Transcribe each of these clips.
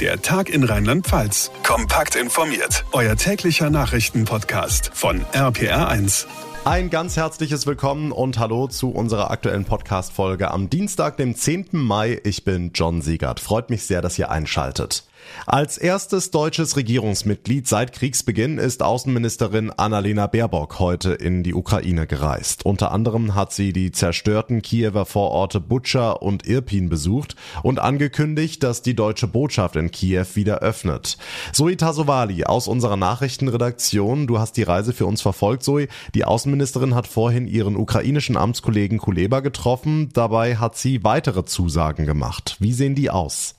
Der Tag in Rheinland-Pfalz. Kompakt informiert. Euer täglicher Nachrichtenpodcast von RPR1. Ein ganz herzliches Willkommen und Hallo zu unserer aktuellen Podcast-Folge am Dienstag, dem 10. Mai. Ich bin John Siegert. Freut mich sehr, dass ihr einschaltet. Als erstes deutsches Regierungsmitglied seit Kriegsbeginn ist Außenministerin Annalena Baerbock heute in die Ukraine gereist. Unter anderem hat sie die zerstörten Kiewer Vororte Butscha und Irpin besucht und angekündigt, dass die deutsche Botschaft in Kiew wieder öffnet. Zoe Tasovali aus unserer Nachrichtenredaktion, du hast die Reise für uns verfolgt, Zoe. Die Außenministerin hat vorhin ihren ukrainischen Amtskollegen Kuleba getroffen. Dabei hat sie weitere Zusagen gemacht. Wie sehen die aus?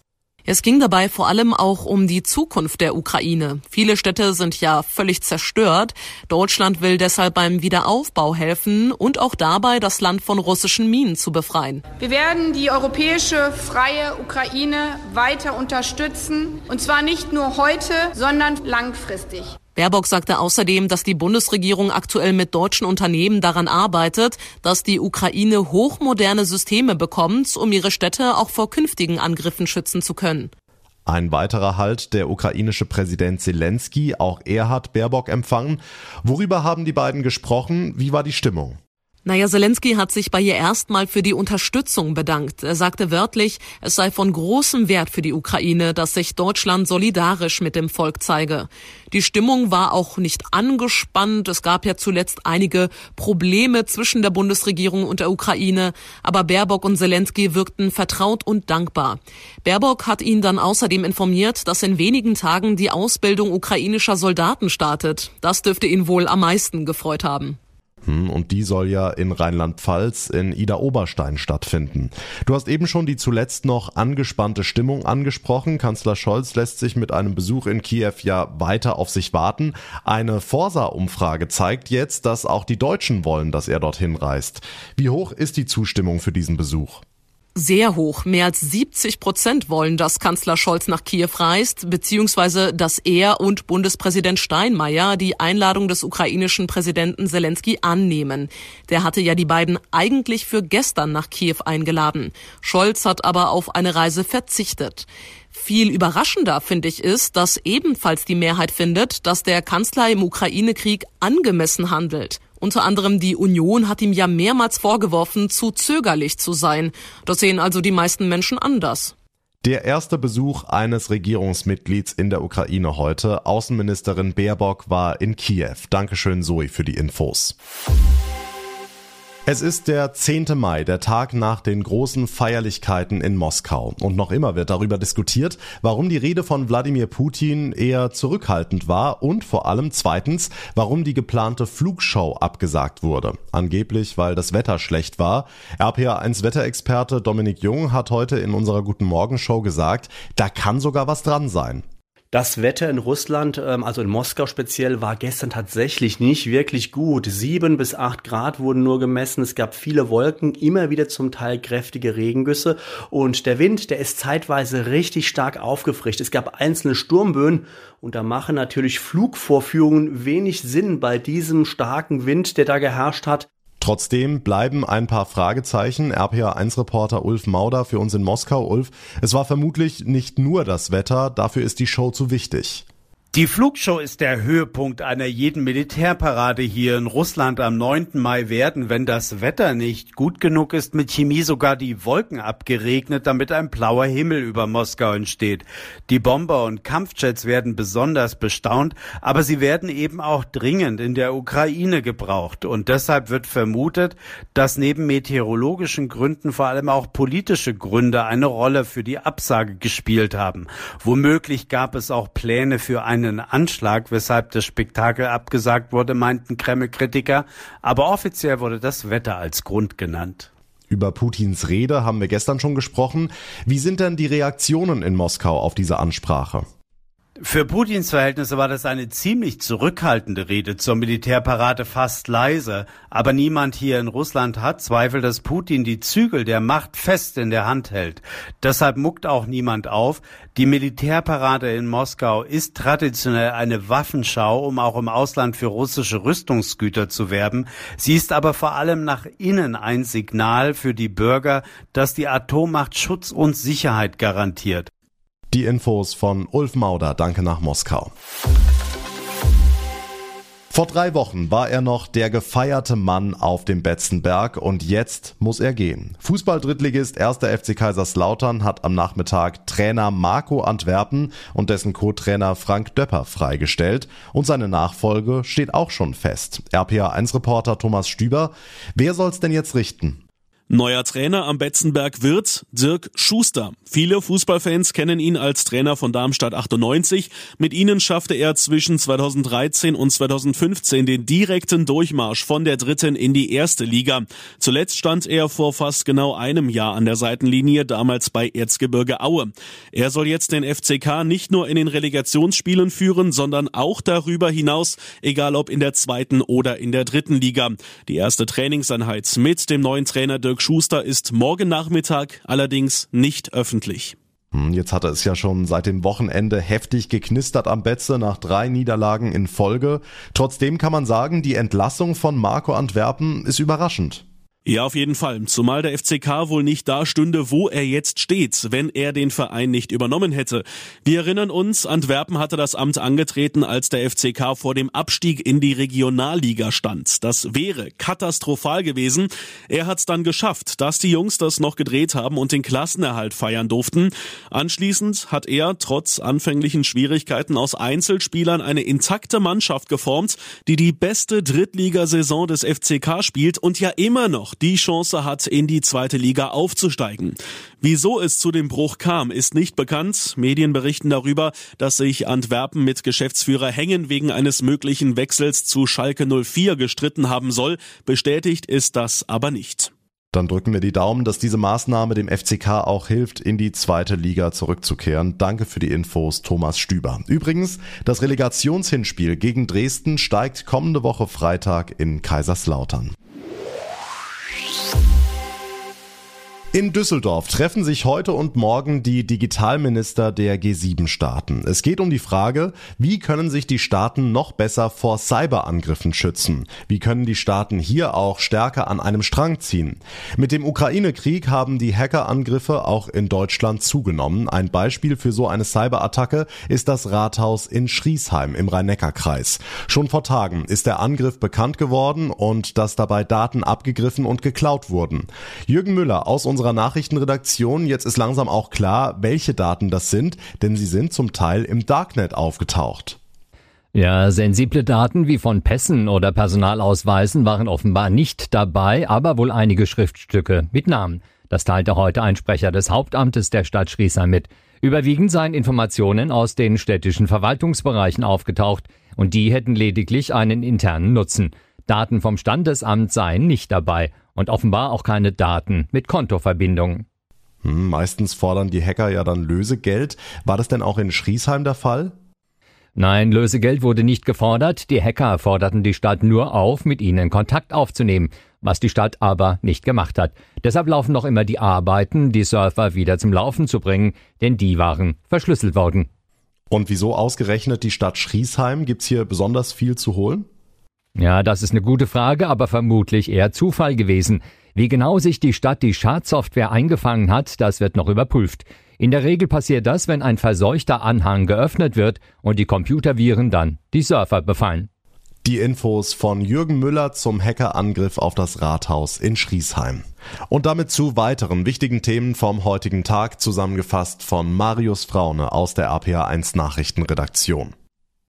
Es ging dabei vor allem auch um die Zukunft der Ukraine. Viele Städte sind ja völlig zerstört. Deutschland will deshalb beim Wiederaufbau helfen und auch dabei, das Land von russischen Minen zu befreien. Wir werden die europäische freie Ukraine weiter unterstützen, und zwar nicht nur heute, sondern langfristig. Baerbock sagte außerdem, dass die Bundesregierung aktuell mit deutschen Unternehmen daran arbeitet, dass die Ukraine hochmoderne Systeme bekommt, um ihre Städte auch vor künftigen Angriffen schützen zu können. Ein weiterer Halt, der ukrainische Präsident Zelensky, auch er hat Baerbock empfangen. Worüber haben die beiden gesprochen? Wie war die Stimmung? Naja, Zelensky hat sich bei ihr erstmal für die Unterstützung bedankt. Er sagte wörtlich, es sei von großem Wert für die Ukraine, dass sich Deutschland solidarisch mit dem Volk zeige. Die Stimmung war auch nicht angespannt. Es gab ja zuletzt einige Probleme zwischen der Bundesregierung und der Ukraine. Aber Baerbock und Zelensky wirkten vertraut und dankbar. Baerbock hat ihn dann außerdem informiert, dass in wenigen Tagen die Ausbildung ukrainischer Soldaten startet. Das dürfte ihn wohl am meisten gefreut haben. Hm, und die soll ja in Rheinland-Pfalz in Ida Oberstein stattfinden. Du hast eben schon die zuletzt noch angespannte Stimmung angesprochen. Kanzler Scholz lässt sich mit einem Besuch in Kiew ja weiter auf sich warten. Eine Forsa-Umfrage zeigt jetzt, dass auch die Deutschen wollen, dass er dorthin reist. Wie hoch ist die Zustimmung für diesen Besuch? Sehr hoch. Mehr als 70 Prozent wollen, dass Kanzler Scholz nach Kiew reist, beziehungsweise dass er und Bundespräsident Steinmeier die Einladung des ukrainischen Präsidenten Zelensky annehmen. Der hatte ja die beiden eigentlich für gestern nach Kiew eingeladen. Scholz hat aber auf eine Reise verzichtet. Viel überraschender, finde ich, ist, dass ebenfalls die Mehrheit findet, dass der Kanzler im Ukraine-Krieg angemessen handelt. Unter anderem die Union hat ihm ja mehrmals vorgeworfen, zu zögerlich zu sein. Das sehen also die meisten Menschen anders. Der erste Besuch eines Regierungsmitglieds in der Ukraine heute. Außenministerin Baerbock war in Kiew. Dankeschön, Zoe, für die Infos. Es ist der 10. Mai, der Tag nach den großen Feierlichkeiten in Moskau. Und noch immer wird darüber diskutiert, warum die Rede von Wladimir Putin eher zurückhaltend war und vor allem zweitens, warum die geplante Flugshow abgesagt wurde. Angeblich, weil das Wetter schlecht war. RPA1 Wetterexperte Dominik Jung hat heute in unserer Guten Morgen Show gesagt, da kann sogar was dran sein. Das Wetter in Russland, ähm, also in Moskau speziell, war gestern tatsächlich nicht wirklich gut. Sieben bis acht Grad wurden nur gemessen. Es gab viele Wolken, immer wieder zum Teil kräftige Regengüsse. Und der Wind, der ist zeitweise richtig stark aufgefrischt. Es gab einzelne Sturmböen und da machen natürlich Flugvorführungen wenig Sinn bei diesem starken Wind, der da geherrscht hat. Trotzdem bleiben ein paar Fragezeichen. RPA1-Reporter Ulf Mauder für uns in Moskau. Ulf, es war vermutlich nicht nur das Wetter, dafür ist die Show zu wichtig. Die Flugshow ist der Höhepunkt einer jeden Militärparade hier in Russland am 9. Mai werden, wenn das Wetter nicht gut genug ist, mit Chemie sogar die Wolken abgeregnet, damit ein blauer Himmel über Moskau entsteht. Die Bomber und Kampfjets werden besonders bestaunt, aber sie werden eben auch dringend in der Ukraine gebraucht. Und deshalb wird vermutet, dass neben meteorologischen Gründen vor allem auch politische Gründe eine Rolle für die Absage gespielt haben. Womöglich gab es auch Pläne für eine einen Anschlag, weshalb das Spektakel abgesagt wurde, meinten Kreml-Kritiker. Aber offiziell wurde das Wetter als Grund genannt. Über Putins Rede haben wir gestern schon gesprochen. Wie sind denn die Reaktionen in Moskau auf diese Ansprache? Für Putins Verhältnisse war das eine ziemlich zurückhaltende Rede zur Militärparade fast leise. Aber niemand hier in Russland hat Zweifel, dass Putin die Zügel der Macht fest in der Hand hält. Deshalb muckt auch niemand auf. Die Militärparade in Moskau ist traditionell eine Waffenschau, um auch im Ausland für russische Rüstungsgüter zu werben. Sie ist aber vor allem nach innen ein Signal für die Bürger, dass die Atommacht Schutz und Sicherheit garantiert. Die Infos von Ulf Mauder. Danke nach Moskau. Vor drei Wochen war er noch der gefeierte Mann auf dem Betzenberg und jetzt muss er gehen. Fußball-Drittligist 1. FC Kaiserslautern hat am Nachmittag Trainer Marco Antwerpen und dessen Co-Trainer Frank Döpper freigestellt und seine Nachfolge steht auch schon fest. RPA1-Reporter Thomas Stüber, wer soll's denn jetzt richten? Neuer Trainer am Betzenberg wird Dirk Schuster. Viele Fußballfans kennen ihn als Trainer von Darmstadt 98. Mit ihnen schaffte er zwischen 2013 und 2015 den direkten Durchmarsch von der dritten in die erste Liga. Zuletzt stand er vor fast genau einem Jahr an der Seitenlinie, damals bei Erzgebirge Aue. Er soll jetzt den FCK nicht nur in den Relegationsspielen führen, sondern auch darüber hinaus, egal ob in der zweiten oder in der dritten Liga. Die erste Trainingseinheit mit dem neuen Trainer Dirk Dirk Schuster ist morgen Nachmittag allerdings nicht öffentlich. Hm, jetzt hat er es ja schon seit dem Wochenende heftig geknistert am Betze nach drei Niederlagen in Folge. Trotzdem kann man sagen, die Entlassung von Marco Antwerpen ist überraschend. Ja, auf jeden Fall. Zumal der FCK wohl nicht da stünde, wo er jetzt steht, wenn er den Verein nicht übernommen hätte. Wir erinnern uns, Antwerpen hatte das Amt angetreten, als der FCK vor dem Abstieg in die Regionalliga stand. Das wäre katastrophal gewesen. Er hat es dann geschafft, dass die Jungs das noch gedreht haben und den Klassenerhalt feiern durften. Anschließend hat er trotz anfänglichen Schwierigkeiten aus Einzelspielern eine intakte Mannschaft geformt, die die beste Drittligasaison des FCK spielt und ja immer noch die Chance hat, in die zweite Liga aufzusteigen. Wieso es zu dem Bruch kam, ist nicht bekannt. Medien berichten darüber, dass sich Antwerpen mit Geschäftsführer Hängen wegen eines möglichen Wechsels zu Schalke 04 gestritten haben soll. Bestätigt ist das aber nicht. Dann drücken wir die Daumen, dass diese Maßnahme dem FCK auch hilft, in die zweite Liga zurückzukehren. Danke für die Infos, Thomas Stüber. Übrigens, das Relegationshinspiel gegen Dresden steigt kommende Woche Freitag in Kaiserslautern. Peace. In Düsseldorf treffen sich heute und morgen die Digitalminister der G7-Staaten. Es geht um die Frage, wie können sich die Staaten noch besser vor Cyberangriffen schützen? Wie können die Staaten hier auch stärker an einem Strang ziehen? Mit dem Ukraine-Krieg haben die Hackerangriffe auch in Deutschland zugenommen. Ein Beispiel für so eine Cyberattacke ist das Rathaus in Schriesheim im Rhein-Neckar-Kreis. Schon vor Tagen ist der Angriff bekannt geworden und dass dabei Daten abgegriffen und geklaut wurden. Jürgen Müller aus unserer unserer Nachrichtenredaktion. Jetzt ist langsam auch klar, welche Daten das sind, denn sie sind zum Teil im Darknet aufgetaucht. Ja, sensible Daten wie von Pässen oder Personalausweisen waren offenbar nicht dabei, aber wohl einige Schriftstücke mit Namen. Das teilte heute ein Sprecher des Hauptamtes der Stadt Schriesheim mit. Überwiegend seien Informationen aus den städtischen Verwaltungsbereichen aufgetaucht und die hätten lediglich einen internen Nutzen. Daten vom Standesamt seien nicht dabei und offenbar auch keine Daten mit Kontoverbindungen. Hm, meistens fordern die Hacker ja dann Lösegeld. War das denn auch in Schriesheim der Fall? Nein, Lösegeld wurde nicht gefordert. Die Hacker forderten die Stadt nur auf, mit ihnen Kontakt aufzunehmen, was die Stadt aber nicht gemacht hat. Deshalb laufen noch immer die Arbeiten, die Surfer wieder zum Laufen zu bringen, denn die waren verschlüsselt worden. Und wieso ausgerechnet die Stadt Schriesheim? Gibt's hier besonders viel zu holen? Ja, das ist eine gute Frage, aber vermutlich eher Zufall gewesen. Wie genau sich die Stadt die Schadsoftware eingefangen hat, das wird noch überprüft. In der Regel passiert das, wenn ein verseuchter Anhang geöffnet wird und die Computerviren dann die Surfer befallen. Die Infos von Jürgen Müller zum Hackerangriff auf das Rathaus in Schriesheim. Und damit zu weiteren wichtigen Themen vom heutigen Tag zusammengefasst von Marius Fraune aus der APA1 Nachrichtenredaktion.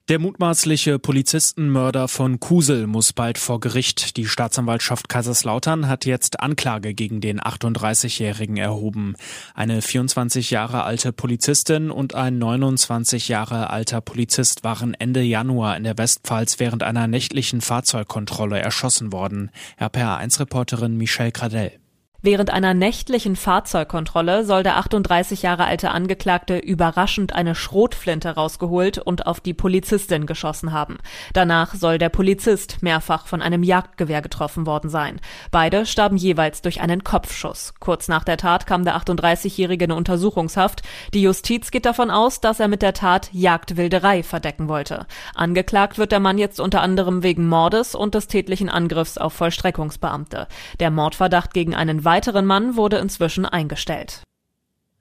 Der mutmaßliche Polizistenmörder von Kusel muss bald vor Gericht. Die Staatsanwaltschaft Kaiserslautern hat jetzt Anklage gegen den 38-Jährigen erhoben. Eine 24 Jahre alte Polizistin und ein 29 Jahre alter Polizist waren Ende Januar in der Westpfalz während einer nächtlichen Fahrzeugkontrolle erschossen worden. RPA1-Reporterin Michelle Gradell. Während einer nächtlichen Fahrzeugkontrolle soll der 38 Jahre alte Angeklagte überraschend eine Schrotflinte rausgeholt und auf die Polizistin geschossen haben. Danach soll der Polizist mehrfach von einem Jagdgewehr getroffen worden sein. Beide starben jeweils durch einen Kopfschuss. Kurz nach der Tat kam der 38-Jährige in Untersuchungshaft. Die Justiz geht davon aus, dass er mit der Tat Jagdwilderei verdecken wollte. Angeklagt wird der Mann jetzt unter anderem wegen Mordes und des tätlichen Angriffs auf Vollstreckungsbeamte. Der Mordverdacht gegen einen weiteren Mann wurde inzwischen eingestellt.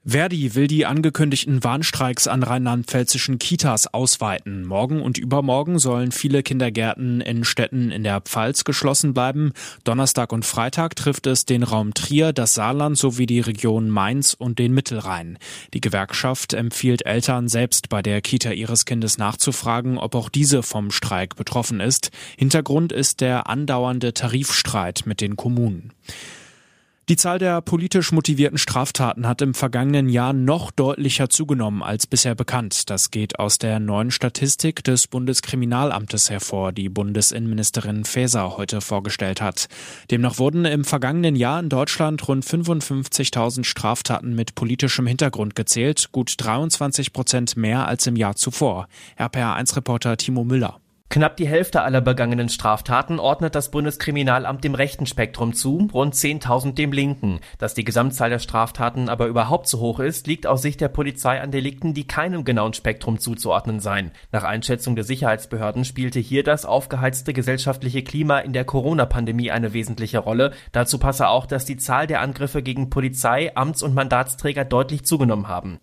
Verdi will die angekündigten Warnstreiks an rheinland-pfälzischen Kitas ausweiten. Morgen und übermorgen sollen viele Kindergärten in Städten in der Pfalz geschlossen bleiben. Donnerstag und Freitag trifft es den Raum Trier, das Saarland sowie die Region Mainz und den Mittelrhein. Die Gewerkschaft empfiehlt Eltern selbst bei der Kita ihres Kindes nachzufragen, ob auch diese vom Streik betroffen ist. Hintergrund ist der andauernde Tarifstreit mit den Kommunen. Die Zahl der politisch motivierten Straftaten hat im vergangenen Jahr noch deutlicher zugenommen als bisher bekannt. Das geht aus der neuen Statistik des Bundeskriminalamtes hervor, die Bundesinnenministerin Faeser heute vorgestellt hat. Demnach wurden im vergangenen Jahr in Deutschland rund 55.000 Straftaten mit politischem Hintergrund gezählt, gut 23 Prozent mehr als im Jahr zuvor. RPA1-Reporter Timo Müller. Knapp die Hälfte aller begangenen Straftaten ordnet das Bundeskriminalamt dem rechten Spektrum zu, rund 10.000 dem linken. Dass die Gesamtzahl der Straftaten aber überhaupt so hoch ist, liegt aus Sicht der Polizei an Delikten, die keinem genauen Spektrum zuzuordnen seien. Nach Einschätzung der Sicherheitsbehörden spielte hier das aufgeheizte gesellschaftliche Klima in der Corona-Pandemie eine wesentliche Rolle. Dazu passe auch, dass die Zahl der Angriffe gegen Polizei, Amts- und Mandatsträger deutlich zugenommen haben.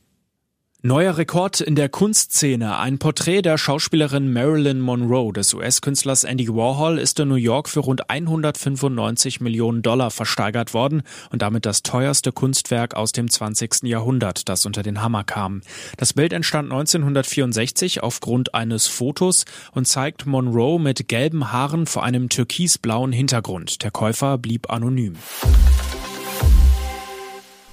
Neuer Rekord in der Kunstszene. Ein Porträt der Schauspielerin Marilyn Monroe des US-Künstlers Andy Warhol ist in New York für rund 195 Millionen Dollar versteigert worden und damit das teuerste Kunstwerk aus dem 20. Jahrhundert, das unter den Hammer kam. Das Bild entstand 1964 aufgrund eines Fotos und zeigt Monroe mit gelben Haaren vor einem türkisblauen Hintergrund. Der Käufer blieb anonym.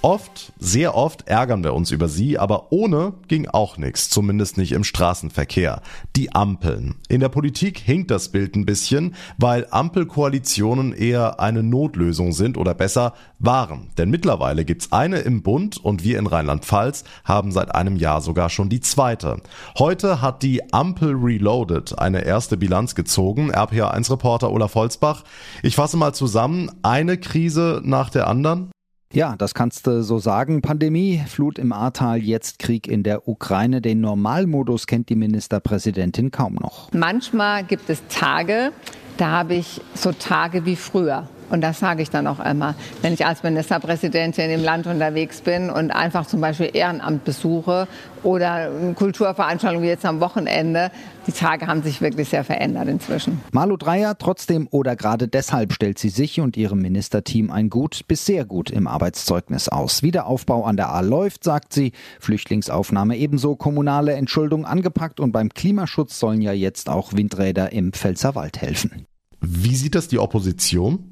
Oft, sehr oft ärgern wir uns über sie, aber ohne ging auch nichts, zumindest nicht im Straßenverkehr. Die Ampeln. In der Politik hinkt das Bild ein bisschen, weil Ampelkoalitionen eher eine Notlösung sind oder besser waren. Denn mittlerweile gibt's eine im Bund und wir in Rheinland-Pfalz haben seit einem Jahr sogar schon die zweite. Heute hat die Ampel Reloaded eine erste Bilanz gezogen. RPA1-Reporter Olaf Holzbach. Ich fasse mal zusammen. Eine Krise nach der anderen. Ja, das kannst du so sagen. Pandemie, Flut im Ahrtal, jetzt Krieg in der Ukraine. Den Normalmodus kennt die Ministerpräsidentin kaum noch. Manchmal gibt es Tage, da habe ich so Tage wie früher. Und das sage ich dann auch immer, wenn ich als Ministerpräsidentin im Land unterwegs bin und einfach zum Beispiel Ehrenamt besuche oder eine Kulturveranstaltung wie jetzt am Wochenende. Die Tage haben sich wirklich sehr verändert inzwischen. Malu Dreyer trotzdem oder gerade deshalb stellt sie sich und ihrem Ministerteam ein gut bis sehr gut im Arbeitszeugnis aus. Wiederaufbau an der A läuft, sagt sie. Flüchtlingsaufnahme ebenso, kommunale Entschuldung angepackt und beim Klimaschutz sollen ja jetzt auch Windräder im Pfälzerwald helfen. Wie sieht das die Opposition?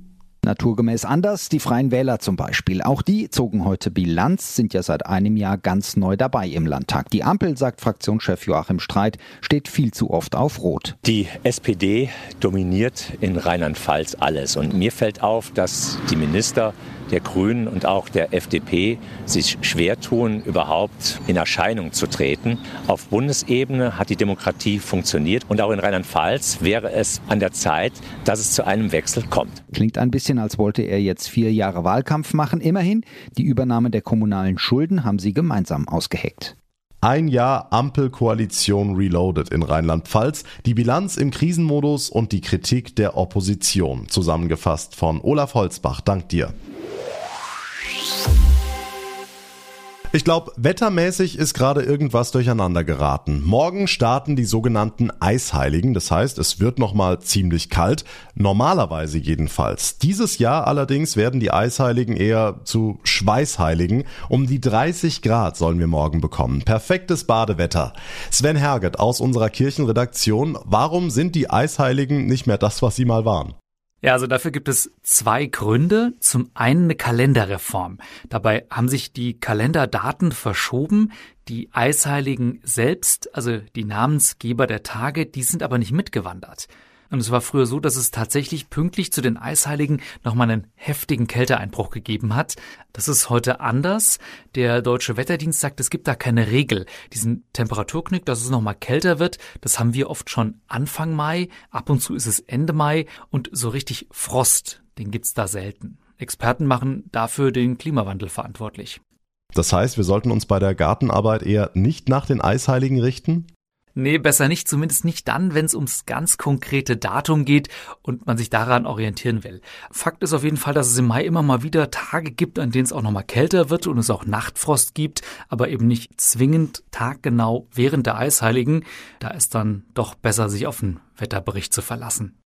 Naturgemäß anders, die Freien Wähler zum Beispiel. Auch die zogen heute Bilanz, sind ja seit einem Jahr ganz neu dabei im Landtag. Die Ampel, sagt Fraktionschef Joachim Streit, steht viel zu oft auf Rot. Die SPD dominiert in Rheinland-Pfalz alles. Und mir fällt auf, dass die Minister der Grünen und auch der FDP sich schwer tun, überhaupt in Erscheinung zu treten. Auf Bundesebene hat die Demokratie funktioniert und auch in Rheinland-Pfalz wäre es an der Zeit, dass es zu einem Wechsel kommt. Klingt ein bisschen, als wollte er jetzt vier Jahre Wahlkampf machen. Immerhin, die Übernahme der kommunalen Schulden haben sie gemeinsam ausgeheckt. Ein Jahr Ampelkoalition Reloaded in Rheinland-Pfalz, die Bilanz im Krisenmodus und die Kritik der Opposition. Zusammengefasst von Olaf Holzbach. Dank dir. Ich glaube, wettermäßig ist gerade irgendwas durcheinander geraten. Morgen starten die sogenannten Eisheiligen, das heißt, es wird nochmal ziemlich kalt, normalerweise jedenfalls. Dieses Jahr allerdings werden die Eisheiligen eher zu Schweißheiligen. Um die 30 Grad sollen wir morgen bekommen. Perfektes Badewetter. Sven Herget aus unserer Kirchenredaktion, warum sind die Eisheiligen nicht mehr das, was sie mal waren? Ja, also dafür gibt es zwei Gründe. Zum einen eine Kalenderreform. Dabei haben sich die Kalenderdaten verschoben. Die Eisheiligen selbst, also die Namensgeber der Tage, die sind aber nicht mitgewandert. Und es war früher so, dass es tatsächlich pünktlich zu den Eisheiligen nochmal einen heftigen Kälteeinbruch gegeben hat. Das ist heute anders. Der Deutsche Wetterdienst sagt, es gibt da keine Regel. Diesen Temperaturknick, dass es nochmal kälter wird, das haben wir oft schon Anfang Mai. Ab und zu ist es Ende Mai. Und so richtig Frost, den gibt's da selten. Experten machen dafür den Klimawandel verantwortlich. Das heißt, wir sollten uns bei der Gartenarbeit eher nicht nach den Eisheiligen richten? Nee, besser nicht, zumindest nicht dann, wenn es ums ganz konkrete Datum geht und man sich daran orientieren will. Fakt ist auf jeden Fall, dass es im Mai immer mal wieder Tage gibt, an denen es auch nochmal kälter wird und es auch Nachtfrost gibt, aber eben nicht zwingend taggenau während der Eisheiligen. Da ist dann doch besser, sich auf den Wetterbericht zu verlassen.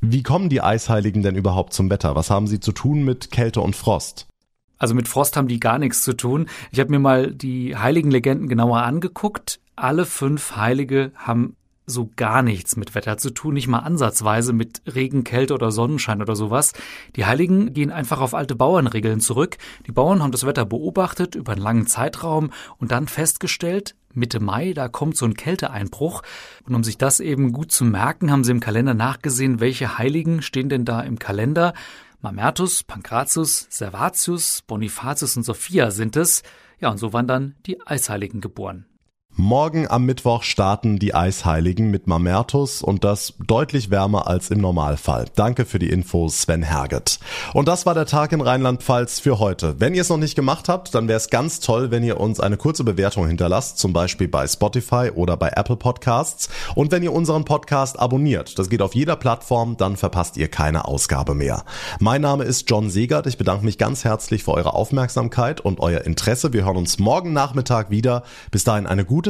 Wie kommen die Eisheiligen denn überhaupt zum Wetter? Was haben sie zu tun mit Kälte und Frost? Also mit Frost haben die gar nichts zu tun. Ich habe mir mal die heiligen Legenden genauer angeguckt. Alle fünf Heilige haben so gar nichts mit Wetter zu tun, nicht mal ansatzweise mit Regen, Kälte oder Sonnenschein oder sowas. Die Heiligen gehen einfach auf alte Bauernregeln zurück. Die Bauern haben das Wetter beobachtet über einen langen Zeitraum und dann festgestellt, Mitte Mai, da kommt so ein Kälteeinbruch. Und um sich das eben gut zu merken, haben sie im Kalender nachgesehen, welche Heiligen stehen denn da im Kalender. Mamertus, Pankratius, Servatius, Bonifatius und Sophia sind es. Ja, und so waren dann die Eisheiligen geboren. Morgen am Mittwoch starten die Eisheiligen mit Mamertus und das deutlich wärmer als im Normalfall. Danke für die Infos, Sven Herget. Und das war der Tag in Rheinland-Pfalz für heute. Wenn ihr es noch nicht gemacht habt, dann wäre es ganz toll, wenn ihr uns eine kurze Bewertung hinterlasst, zum Beispiel bei Spotify oder bei Apple Podcasts. Und wenn ihr unseren Podcast abonniert, das geht auf jeder Plattform, dann verpasst ihr keine Ausgabe mehr. Mein Name ist John Segert. Ich bedanke mich ganz herzlich für eure Aufmerksamkeit und euer Interesse. Wir hören uns morgen Nachmittag wieder. Bis dahin eine gute